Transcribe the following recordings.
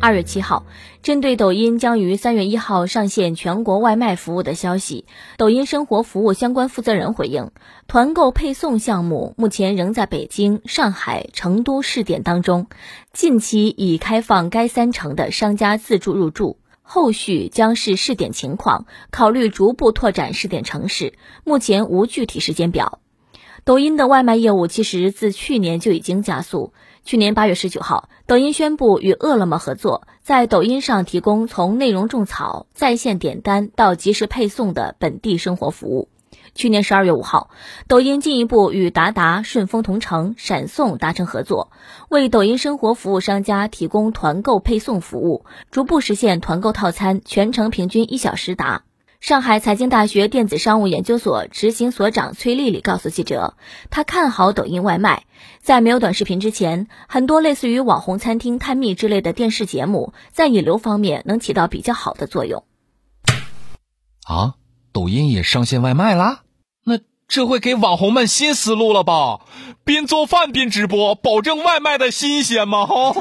二月七号，针对抖音将于三月一号上线全国外卖服务的消息，抖音生活服务相关负责人回应，团购配送项目目前仍在北京、上海、成都试点当中，近期已开放该三城的商家自助入驻，后续将视试点情况考虑逐步拓展试点城市，目前无具体时间表。抖音的外卖业务其实自去年就已经加速。去年八月十九号，抖音宣布与饿了么合作，在抖音上提供从内容种草、在线点单到即时配送的本地生活服务。去年十二月五号，抖音进一步与达达、顺丰同城、闪送达成合作，为抖音生活服务商家提供团购配送服务，逐步实现团购套餐全程平均一小时达。上海财经大学电子商务研究所执行所长崔丽丽告诉记者，她看好抖音外卖。在没有短视频之前，很多类似于网红餐厅探秘之类的电视节目，在引流方面能起到比较好的作用。啊，抖音也上线外卖啦？那这会给网红们新思路了吧？边做饭边直播，保证外卖的新鲜吗？哈。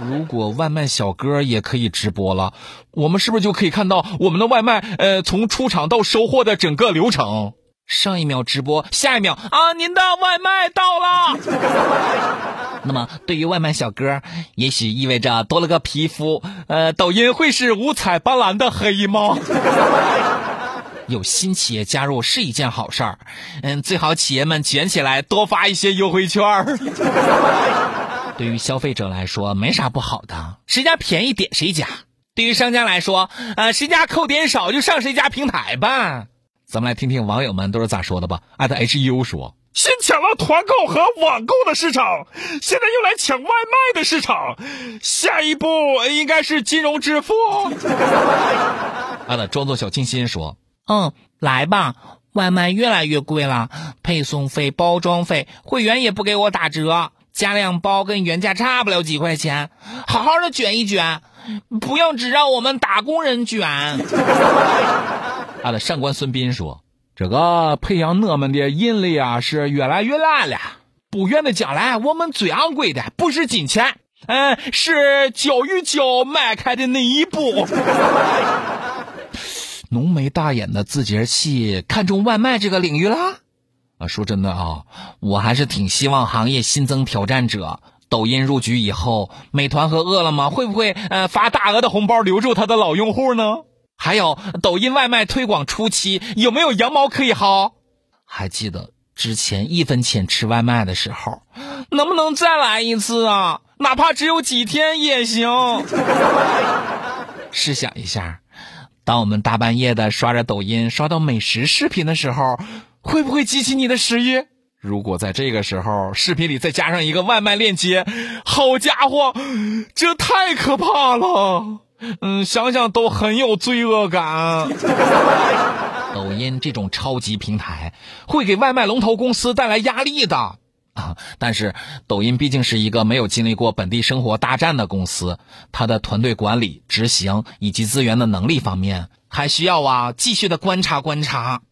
如果外卖小哥也可以直播了，我们是不是就可以看到我们的外卖呃从出厂到收货的整个流程？上一秒直播，下一秒啊，您的外卖到了。那么对于外卖小哥，也许意味着多了个皮肤，呃，抖音会是五彩斑斓的黑吗？有新企业加入是一件好事儿，嗯，最好企业们卷起来，多发一些优惠券儿。对于消费者来说，没啥不好的，谁家便宜点谁家。对于商家来说，呃，谁家扣点少就上谁家平台吧。咱们来听听网友们都是咋说的吧。艾特 H U 说：“先抢了团购和网购的市场，现在又来抢外卖的市场，下一步应该是金融支付。”艾特装作小清新说：“嗯，来吧，外卖越来越贵了，配送费、包装费，会员也不给我打折。”加量包跟原价差不了几块钱，好好的卷一卷，不要只让我们打工人卷。他的上官孙斌说：“这个培养我们的引力啊是越来越烂了。不远的将来，我们最昂贵的不是金钱，嗯，是脚与脚迈开的那一步。”浓眉大眼的字节气看中外卖这个领域了。啊，说真的啊，我还是挺希望行业新增挑战者。抖音入局以后，美团和饿了么会不会呃发大额的红包留住他的老用户呢？还有，抖音外卖推广初期有没有羊毛可以薅？还记得之前一分钱吃外卖的时候，能不能再来一次啊？哪怕只有几天也行。试想一下，当我们大半夜的刷着抖音，刷到美食视频的时候。会不会激起你的食欲？如果在这个时候视频里再加上一个外卖链接，好家伙，这太可怕了！嗯，想想都很有罪恶感。抖音这种超级平台会给外卖龙头公司带来压力的啊！但是抖音毕竟是一个没有经历过本地生活大战的公司，它的团队管理、执行以及资源的能力方面还需要啊继续的观察观察。